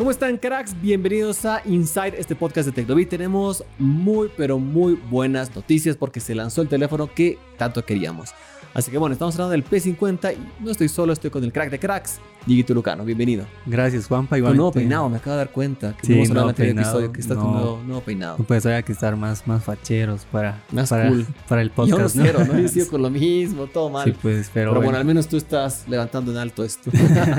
¿Cómo están, cracks? Bienvenidos a Inside, este podcast de Tecnovit. Tenemos muy, pero muy buenas noticias porque se lanzó el teléfono que tanto queríamos. Así que bueno, estamos hablando del P50 y no estoy solo, estoy con el crack de cracks, Dieguito Lucano. Bienvenido. Gracias, Juanpa. Con nuevo peinado, me acabo de dar cuenta. Que Sí, vamos a hablar nuevo en el episodio que está tu no. nuevo, nuevo peinado. Pues había que estar más, más facheros para, Más para, cool. para el Yo no podcast, ¿no? cero, ¿no? Yo sigo con lo mismo, todo mal. Sí, pues, pero, pero bueno, bueno. al menos tú estás levantando en alto esto.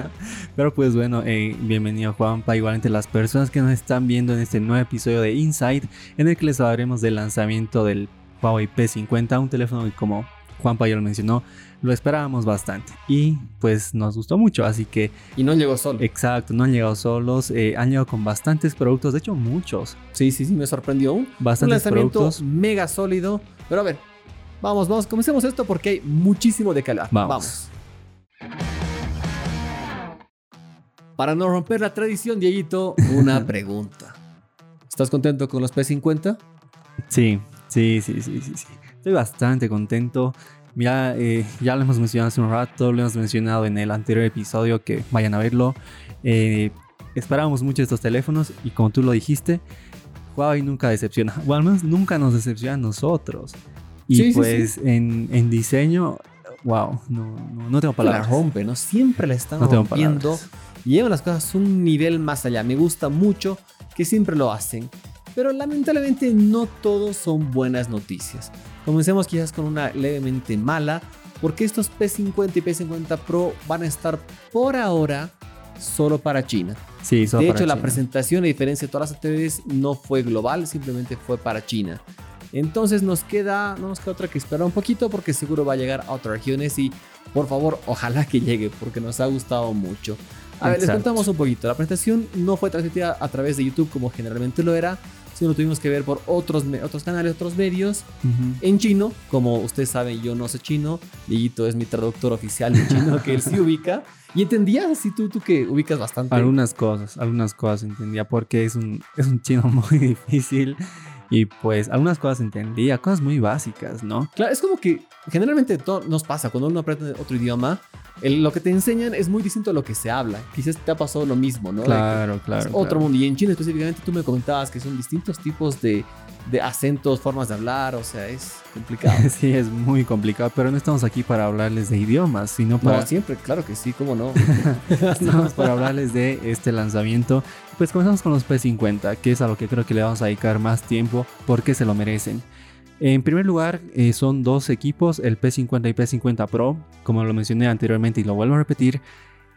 Pero pues bueno, eh, bienvenido Juanpa, igualmente las personas que nos están viendo en este nuevo episodio de Insight, en el que les hablaremos del lanzamiento del Huawei P50, un teléfono que como Juanpa ya lo mencionó, lo esperábamos bastante y pues nos gustó mucho, así que y no llegó solo. exacto, no han llegado solos, eh, han llegado con bastantes productos, de hecho muchos, Sí, sí, sí, me sorprendió. Un, un bastantes lanzamiento productos. mega sólido. Pero a ver, vamos, vamos, comencemos esto porque hay muchísimo de calidad. Vamos. Para no romper la tradición, Dieguito, una pregunta. ¿Estás contento con los P50? Sí, sí, sí, sí, sí, sí. Estoy bastante contento. Ya, eh, ya lo hemos mencionado hace un rato, lo hemos mencionado en el anterior episodio, que vayan a verlo. Eh, esperábamos mucho estos teléfonos y como tú lo dijiste, Huawei nunca decepciona. O al menos nunca nos decepciona a nosotros. Y Sí, sí, pues En, en diseño, wow, no, no, no tengo La palabras. rompe, ¿no? Siempre la están No rompiendo. Y llevan las cosas un nivel más allá. Me gusta mucho que siempre lo hacen. Pero lamentablemente no todos son buenas noticias. Comencemos quizás con una levemente mala. Porque estos P50 y P50 Pro van a estar por ahora solo para China. Sí, solo de para hecho, la China. presentación, a diferencia de todas las anteriores, no fue global, simplemente fue para China. Entonces nos queda, no nos queda otra que esperar un poquito porque seguro va a llegar a otras regiones y por favor, ojalá que llegue porque nos ha gustado mucho. A ver, les Exacto. contamos un poquito. La presentación no fue transmitida a través de YouTube como generalmente lo era, sino tuvimos que ver por otros, otros canales, otros medios en chino. Como ustedes saben, yo no sé chino. Dieguito es mi traductor oficial de chino que él sí ubica. Y entendías así tú, tú que ubicas bastante. Algunas cosas, algunas cosas entendía porque es un, es un chino muy difícil y pues algunas cosas entendía, cosas muy básicas, ¿no? Claro, es como que generalmente todo nos pasa cuando uno aprende otro idioma. el- lo que te enseñan es muy distinto a lo que se habla. Quizás te ha pasado lo mismo, ¿no? Que Claro, es claro. otro claro. mundo. Y en China específicamente tú me comentabas que son distintos tipos de, de acentos, formas de hablar. O sea, es complicado. Sí, es muy complicado, pero no estamos aquí para hablarles de idiomas, sino para, No, siempre, claro que sí, cómo no. estamos para hablarles de este lanzamiento. Pues comenzamos con los P50, que es a lo que creo que le vamos a dedicar más tiempo porque se lo merecen. En primer lugar, eh, son dos equipos, el P50 y P50 Pro, como lo mencioné anteriormente y lo vuelvo a repetir.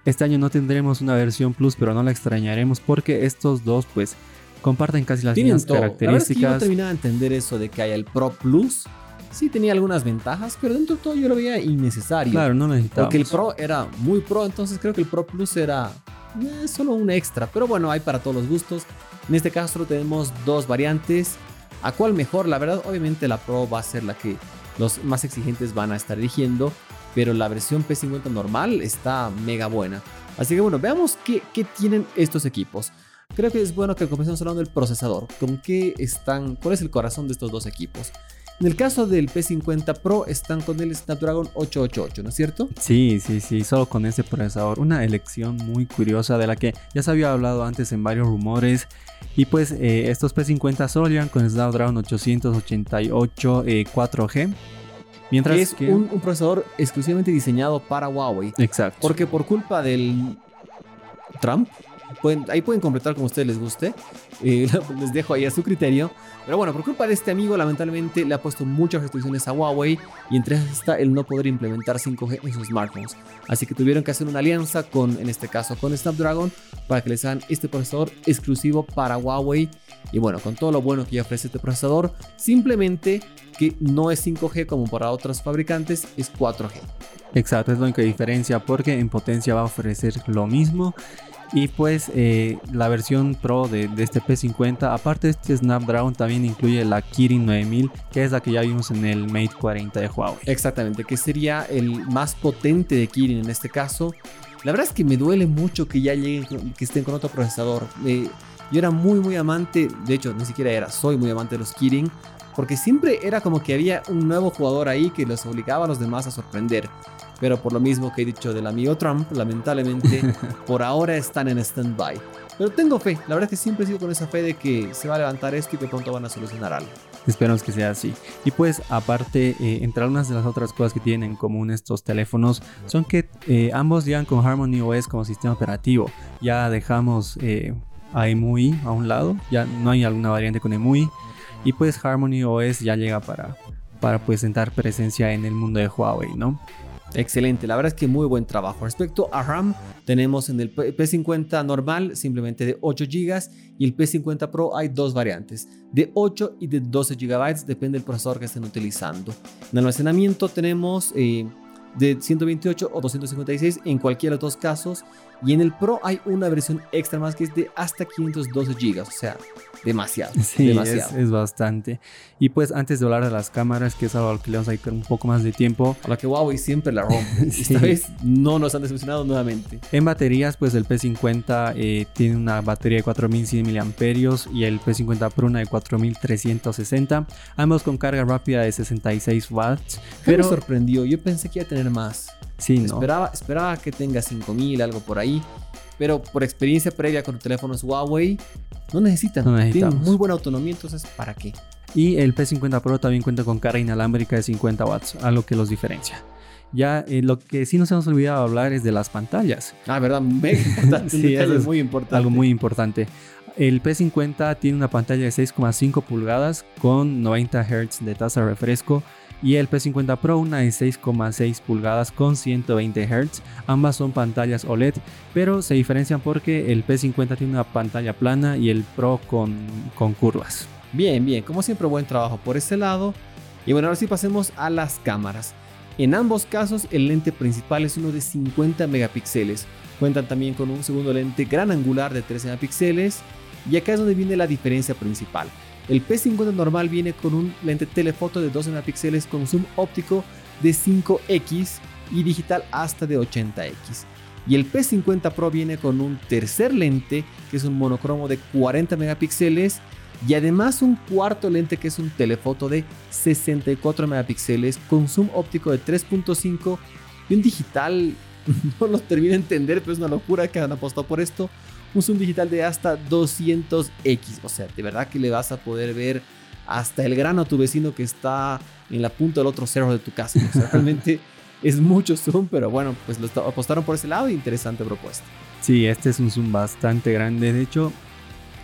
Este año no tendremos una versión Plus, pero no la extrañaremos porque estos dos pues comparten casi las Tienen mismas todo. La es que yo no características. terminaba de entender eso de que haya el Pro Plus. Sí tenía algunas ventajas, pero dentro de todo yo lo veía innecesario. Claro, no necesitamos. Porque el Pro era muy Pro, entonces creo que el Pro Plus era eh, solo un extra. Pero bueno, hay para todos los gustos. En este caso solo tenemos dos variantes. ¿A cuál mejor? La verdad, obviamente la Pro va a ser la que los más exigentes van a estar eligiendo. Pero la versión P50 normal está mega buena. Así que bueno, veamos qué, qué tienen estos equipos. Creo que es bueno que comencemos hablando del procesador. ¿Con qué están? ¿Cuál es el corazón de estos dos equipos? En el caso del P50 Pro están con el Snapdragon 888, ¿no es cierto? Sí, sí, sí, solo con ese procesador. Una elección muy curiosa de la que ya se había hablado antes en varios rumores. Y pues eh, estos P50 solo llegan con Snapdragon 888 eh, 4G. Mientras es que... un, un procesador exclusivamente diseñado para Huawei. Exacto. Porque por culpa del Trump, pueden- ahí pueden completar como a ustedes les guste. eh, les dejo ahí a su criterio. Pero bueno, por culpa de este amigo, lamentablemente le ha puesto muchas restricciones a Huawei. Y entre está el no poder implementar 5G en sus smartphones. Así que tuvieron que hacer una alianza con, en este caso, con Snapdragon para que les hagan este procesador exclusivo para Huawei. Y bueno, con todo lo bueno que ya ofrece este procesador, simplemente que no es 5G como para otros fabricantes, es 4G. Exacto, es la única diferencia porque en potencia va a ofrecer lo mismo. Y pues eh, la versión Pro de, este P50, aparte de este Snapdragon, también incluye la Kirin 9000, que es la que ya vimos en el Mate 40 de Huawei. Exactamente, que sería el más potente de Kirin en este caso. La verdad es que me duele mucho que ya lleguen, estén con otro procesador. Eh, yo era muy, muy amante, de hecho, ni siquiera era, soy muy amante de los Kirin, porque siempre era como que había un nuevo jugador ahí que los obligaba a los demás a sorprender. Pero por lo mismo que he dicho del amigo Trump, lamentablemente por ahora están en stand-by. Pero tengo fe, la verdad es que siempre he sido con esa fe de que se va a levantar esto y que pronto van a solucionar algo. Esperamos que sea así. Y pues aparte, eh, entre algunas de las otras cosas que tienen en común estos teléfonos son que eh, ambos llegan con Harmony OS como sistema operativo. Ya dejamos eh, a EMUI a un lado, ya no hay alguna variante con EMUI. Y pues Harmony OS ya llega para, para pues sentar presencia en el mundo de Huawei, ¿no? Excelente, la verdad es que muy buen trabajo. Respecto a RAM, tenemos en el P50 normal simplemente de 8 GB y el P50 Pro hay dos variantes, de 8 y de 12 GB, depende del procesador que estén utilizando. En almacenamiento tenemos eh, de 128 o 256 en cualquiera de los dos casos y en el Pro hay una versión extra más que es de hasta 512 GB, o sea, demasiado. Sí, demasiado. Es, bastante. Y pues antes de hablar de las cámaras, que es algo al que le vamos a dedicar un poco más de tiempo. A la que Huawei siempre la rompe. Esta vez no nos han decepcionado nuevamente. En baterías, pues el P50 eh, tiene una batería de 4100 mAh y el P50 Pro una de 4360. Ambos con carga rápida de 66 watts. Pero me sorprendió, yo pensé que iba a tener más. Sí, ¿no? Esperaba, esperaba que tenga 5000, algo por ahí. Pero por experiencia previa con teléfonos Huawei, no necesitan. No necesitamos. Tienen muy buena autonomía, entonces ¿para qué? Y el P50 Pro también cuenta con carga inalámbrica de 50 watts, algo que los diferencia. Ya eh, lo que sí nos hemos olvidado hablar es de las pantallas. Ah, verdad, mega importante. Sí, eso es muy importante. Algo muy importante. El P50 tiene una pantalla de 6,5 pulgadas con 90 Hz de tasa de refresco y el P50 Pro una de 6,6 pulgadas con 120 Hz. Ambas son pantallas OLED, pero se diferencian porque el P50 tiene una pantalla plana y el Pro con, con curvas. Bien, bien, como siempre buen trabajo por ese lado. Y bueno, ahora sí pasemos a las cámaras. En ambos casos el lente principal es uno de 50 megapíxeles. Cuentan también con un segundo lente gran angular de 13 megapíxeles. Y acá es donde viene la diferencia principal. El P50 normal viene con un lente telefoto de 12 megapíxeles con zoom óptico de 5x y digital hasta de 80x. Y el P50 Pro viene con un tercer lente que es un monocromo de 40 megapíxeles y además un cuarto lente que es un telefoto de 64 megapíxeles con zoom óptico de 3.5 y un digital, no lo termino de entender, pero es una locura que han apostado por esto, un zoom digital de hasta 200x. O sea, de verdad que le vas a poder ver hasta el grano a tu vecino que está en la punta del otro cerro de tu casa. O sea, realmente es mucho zoom, pero bueno, pues lo apostaron por ese lado interesante propuesta. Sí, este es un zoom bastante grande. De hecho,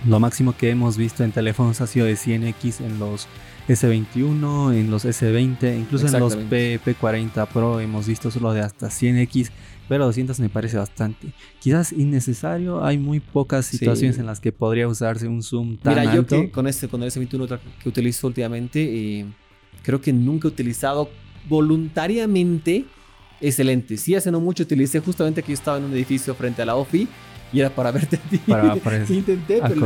lo máximo que hemos visto en teléfonos ha sido de 100x en los S21, en los S20, incluso en los P, P40 Pro hemos visto solo de hasta 100x, pero 200 me parece bastante. Quizás innecesario, hay muy pocas situaciones Sí. en las que podría usarse un zoom tan Mira, yo alto. que con este, con el S21 que utilizo últimamente, eh, creo que nunca he utilizado voluntariamente ese lente. Sí, hace no mucho utilicé justamente que yo estaba en un edificio frente a la OFI y era para verte a ti. Para- para intenté, pero no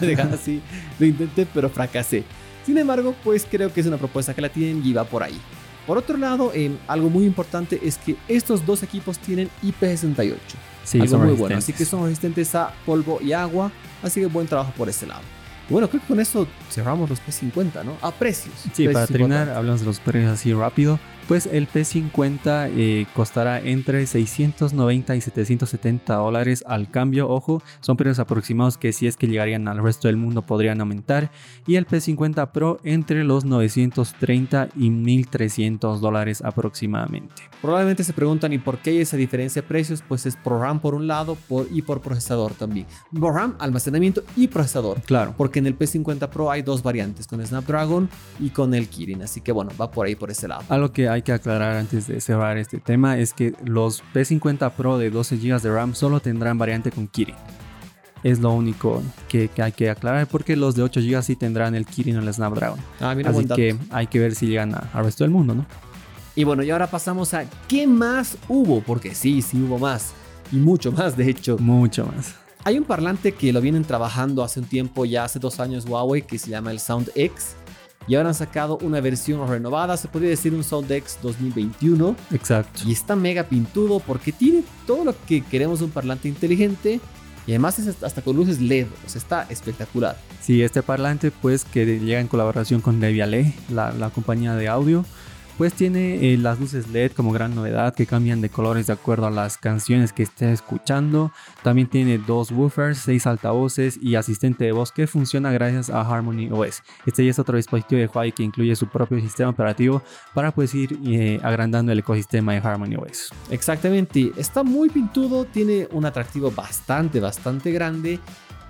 me dejaba así. Lo intenté, pero fracasé. Sin embargo, pues creo que es una propuesta que la tienen y va por ahí. Por otro lado, eh, algo muy importante es que estos dos equipos tienen IP68. Sí, algo muy bueno. Así que son resistentes a polvo y agua. Así que buen trabajo por ese lado. Y bueno, creo que con eso cerramos los P50, ¿no? A precios. Sí, para terminar, hablamos de los precios así rápido. Pues el P50 eh, costará entre 690 y 770 dólares al cambio. Ojo, son precios aproximados que si es que llegarían al resto del mundo podrían aumentar. Y el P50 Pro entre los 930 y 1300 dólares aproximadamente. Probablemente se preguntan, ¿y por qué hay esa diferencia de precios? Pues es por RAM por un lado por, y por procesador también. Por RAM, almacenamiento y procesador. Claro. Porque en el P50 Pro hay dos variantes, con Snapdragon y con el Kirin. Así que bueno, va por ahí, por ese lado. Algo que hay que aclarar antes de cerrar este tema es que los P50 Pro de 12 GB de RAM solo tendrán variante con Kirin. Es lo único que, que hay que aclarar porque los de 8 GB sí tendrán el Kirin o el Snapdragon. Ah, mira, Así que hay que ver si llegan a- al resto del mundo, ¿no? Y bueno, y ahora pasamos a ¿qué más hubo? Porque sí, sí hubo más. Y mucho más, de hecho. Mucho más. Hay un parlante que lo vienen trabajando hace un tiempo, ya hace dos años Huawei, que se llama el Sound X. Y ahora han sacado una versión renovada, se podría decir un Sound X 2021. Exacto. Y está mega pintudo porque tiene todo lo que queremos de un parlante inteligente. Y además es hasta con luces LED, o sea, está espectacular. Sí, este parlante pues que llega en colaboración con Debiale, la, la compañía de audio, Pues tiene eh, las luces LED como gran novedad que cambian de colores de acuerdo a las canciones que estés escuchando. También tiene dos woofers, seis altavoces y asistente de voz que funciona gracias a Harmony OS. Este ya es otro dispositivo de Huawei que incluye su propio sistema operativo para pues ir eh, agrandando el ecosistema de Harmony OS. Exactamente, está muy pintudo, tiene un atractivo bastante, bastante grande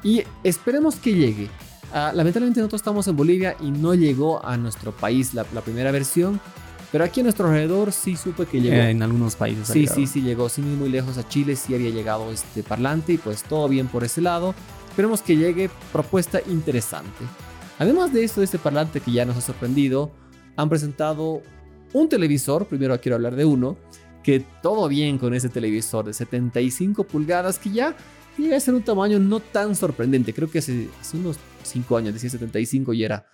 y esperemos que llegue. Ah, lamentablemente nosotros estamos en Bolivia y no llegó a nuestro país la, la primera versión. Pero aquí a nuestro alrededor sí supe que llegó. Eh, en algunos países. Sí, sí, sí llegó. Sin ir muy lejos a Chile sí había llegado este parlante y pues todo bien por ese lado. Esperemos que llegue propuesta interesante. Además de esto, de este parlante que ya nos ha sorprendido, han presentado un televisor, primero quiero hablar de uno, que todo bien con ese televisor de 75 pulgadas que ya llega a ser un tamaño no tan sorprendente. Creo que hace, hace unos 5 años decía 75 y era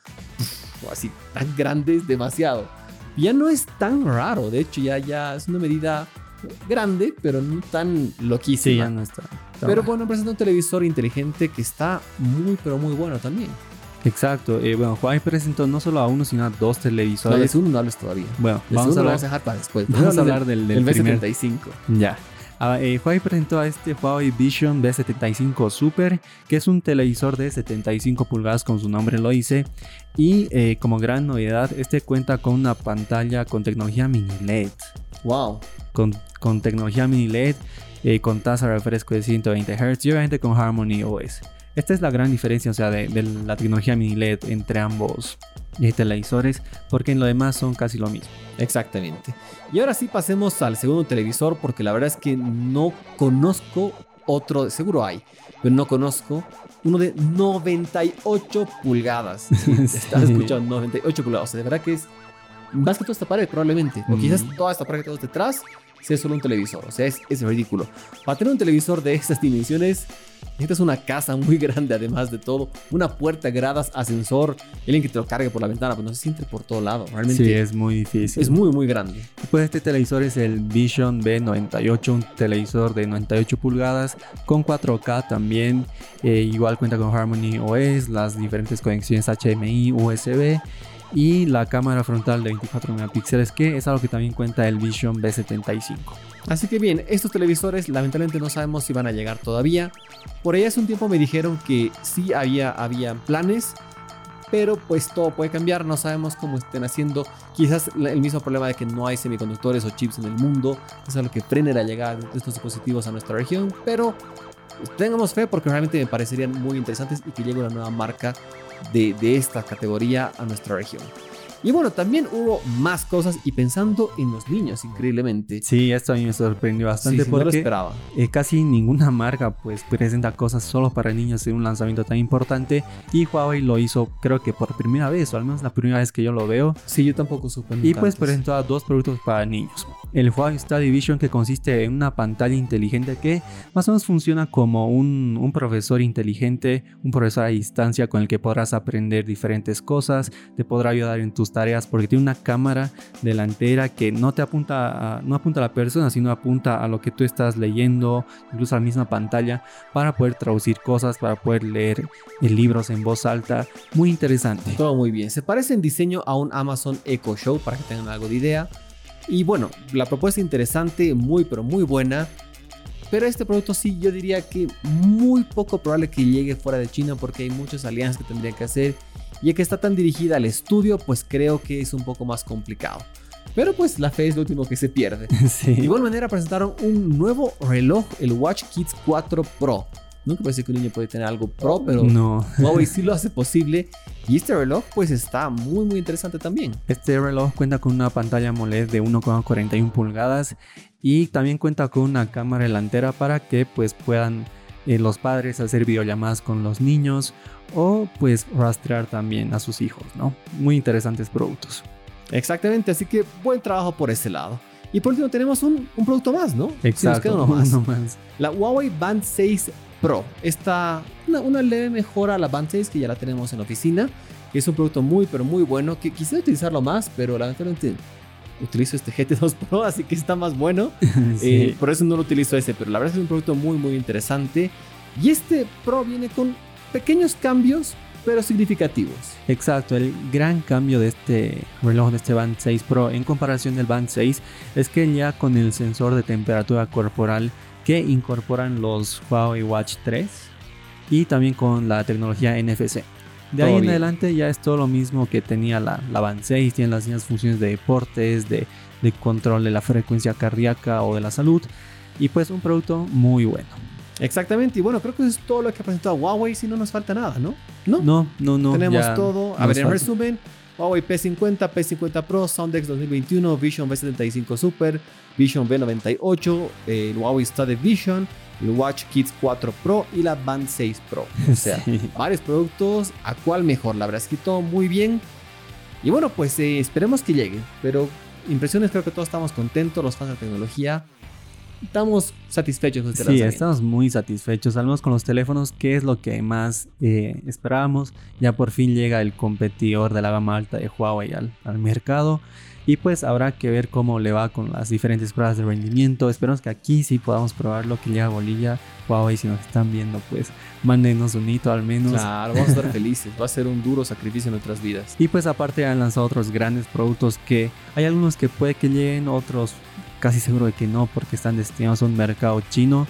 así tan grande, es demasiado ya no es tan raro. De hecho, ya, ya es una medida grande, pero no tan loquísima. Sí, ya no está. pero bueno, presenta un televisor inteligente que está muy, pero muy bueno también. Exacto. Eh, bueno, Huawei presentó no solo a uno, sino a dos televisores. No, es uno no hables todavía. Bueno, vamos a, hablar, vamos a dejar para después. Vamos, a hablar del, del, del B75. Ya. Ah, eh, Huawei presentó a este Huawei Vision B75 Super, que es un televisor de 75 pulgadas, como su nombre lo dice. Y eh, como gran novedad, este cuenta con una pantalla con tecnología mini LED. ¡Wow! Con, con tecnología mini LED, eh, con tasa de refresco de 120 Hz y obviamente con Harmony OS. Esta es la gran diferencia, o sea, de, de la tecnología mini LED entre ambos televisores, porque en lo demás son casi lo mismo. Exactamente. Y ahora sí pasemos al segundo televisor porque la verdad es que no conozco otro, seguro hay, pero no conozco uno de 98 pulgadas. Sí, Estás escuchando 98 pulgadas. O sea, de verdad que es más que toda esta pared probablemente. O quizás toda esta pared que tenemos detrás sea solo un televisor. O sea, es, es ridículo. Para tener un televisor de estas dimensiones Necesitas una casa muy grande, además de todo. Una puerta, gradas, ascensor. Alguien que te lo cargue por la ventana, pues no se siente por todo lado. Realmente. Sí, es muy difícil. Es muy, muy grande. Pues este televisor es el Vision B98, un televisor de 98 pulgadas con 4K también. Eh, igual cuenta con Harmony OS, las diferentes conexiones HDMI, USB y la cámara frontal de 24 megapíxeles, que es algo que también cuenta el Vision B75. Así que bien, estos televisores lamentablemente no sabemos si van a llegar todavía. Por ahí hace un tiempo me dijeron que sí había, había planes, pero pues todo puede cambiar, no sabemos cómo estén haciendo. Quizás el mismo problema de que no hay semiconductores o chips en el mundo es algo que frene la llegada de estos dispositivos a nuestra región, pero tengamos fe porque realmente me parecerían muy interesantes y que llegue una nueva marca de, de esta categoría a nuestra región. Y bueno, también hubo más cosas y pensando en los niños, increíblemente. Sí, esto a mí me sorprendió bastante porque no lo esperaba. Eh, casi ninguna marca pues presenta cosas solo para niños en un lanzamiento tan importante y Huawei lo hizo creo que por primera vez o al menos la primera vez que yo lo veo. Sí, yo tampoco supe. Y pues presentó dos productos para niños. El Huawei Study Vision que consiste en una pantalla inteligente que más o menos funciona como un, un profesor inteligente, un profesor a distancia con el que podrás aprender diferentes cosas, te podrá ayudar en tus tareas porque tiene una cámara delantera que no te apunta a, no apunta a la persona, sino apunta a lo que tú estás leyendo, incluso a la misma pantalla, para poder traducir cosas, para poder leer libros en voz alta. Muy interesante. Todo muy bien. Se parece en diseño a un Amazon Echo Show, para que tengan algo de idea. Y bueno, la propuesta interesante, muy pero muy buena. Pero este producto sí, yo diría que muy poco probable que llegue fuera de China porque hay muchas alianzas que tendrían que hacer y que está tan dirigida al estudio, pues creo que es un poco más complicado. Pero pues la fe es lo último que se pierde. De igual manera presentaron un nuevo reloj, el Watch Kids 4 Pro. Nunca pensé que un niño puede tener algo pro, pero no. Huawei sí lo hace posible. Y este reloj pues está muy muy interesante también. Este reloj cuenta con una pantalla AMOLED de 1,41 pulgadas y también cuenta con una cámara delantera para que pues puedan eh, los padres hacer videollamadas con los niños o pues rastrear también a sus hijos, ¿no? Muy interesantes productos. Exactamente, así que buen trabajo por ese lado. Y por último tenemos un, un producto más, ¿no? Exacto, uno más. más. La Huawei Band 6 Pro. Esta, una, una, leve mejora a la Band 6 que ya la tenemos en la oficina. Es un producto muy, pero muy bueno. Que quisiera utilizarlo más, pero lamentablemente utilizo este GT2 Pro, así que está más bueno. sí. eh, por eso no lo utilizo ese, pero la verdad es un producto muy, muy interesante. Y este Pro viene con pequeños cambios, pero significativos. Exacto, el gran cambio de este reloj, de este Band 6 Pro en comparación del Band 6 es que ya con el sensor de temperatura corporal que incorporan los Huawei Watch 3 y también con la tecnología NFC. De ahí en adelante ya es todo lo mismo que tenía la, la Band 6, tiene las mismas funciones de deportes, de, de control de la frecuencia cardíaca o de la salud y pues un producto muy bueno. Exactamente, y bueno, creo que eso es todo lo que ha presentado Huawei, si no nos falta nada, ¿no? No, no, no. no Tenemos todo. A ver, en resumen, Huawei P50, P50 Pro, Soundex 2021, Vision V75 Super, Vision V98, el Huawei Study Vision, el Watch Kids 4 Pro y la Band 6 Pro. O sea, varios productos. ¿A cuál mejor? La verdad es que todo muy bien. Y bueno, pues eh, esperemos que llegue. Pero impresiones, creo que todos estamos contentos, los fans de tecnología. Estamos satisfechos con este Sí, estamos muy satisfechos. Al menos con los teléfonos, que es lo que más eh, esperábamos. Ya por fin llega el competidor de la gama alta de Huawei al, al mercado. Y pues habrá que ver cómo le va con las diferentes pruebas de rendimiento. Esperamos que aquí sí podamos probarlo, que llega a Bolivia. Huawei, si nos están viendo, pues mándenos un hito al menos. Claro, vamos a estar felices. Va a ser un duro sacrificio en nuestras vidas. Y pues aparte han lanzado otros grandes productos que hay algunos que puede que lleguen, otros casi seguro de que no, porque están destinados a un mercado chino.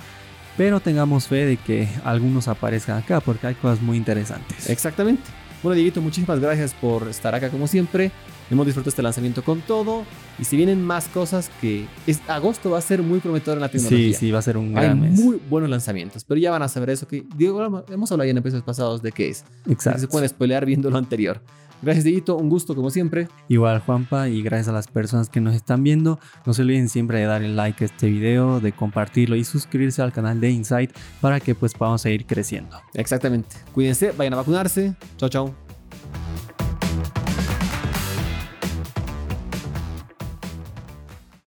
Pero tengamos fe de que algunos aparezcan acá, porque hay cosas muy interesantes. Exactamente. Bueno, Dieguito, muchísimas gracias por estar acá como siempre. Hemos disfrutado este lanzamiento con todo. Y si vienen más cosas que es, agosto va a ser muy prometedor en la tecnología. Sí, sí, va a ser un gran Hay muy buenos lanzamientos. Pero ya van a saber eso que Diego, hemos hablado ya en episodios pasados de qué es. Exacto. se pueden spoilear viendo lo anterior. Gracias, Dieguito. Un gusto como siempre. Igual, Juanpa, y gracias a las personas que nos están viendo. No se olviden siempre de dar el like a este video, de compartirlo y suscribirse al canal de Insight para que pues podamos seguir creciendo. Exactamente. Cuídense, vayan a vacunarse. Chao, chao.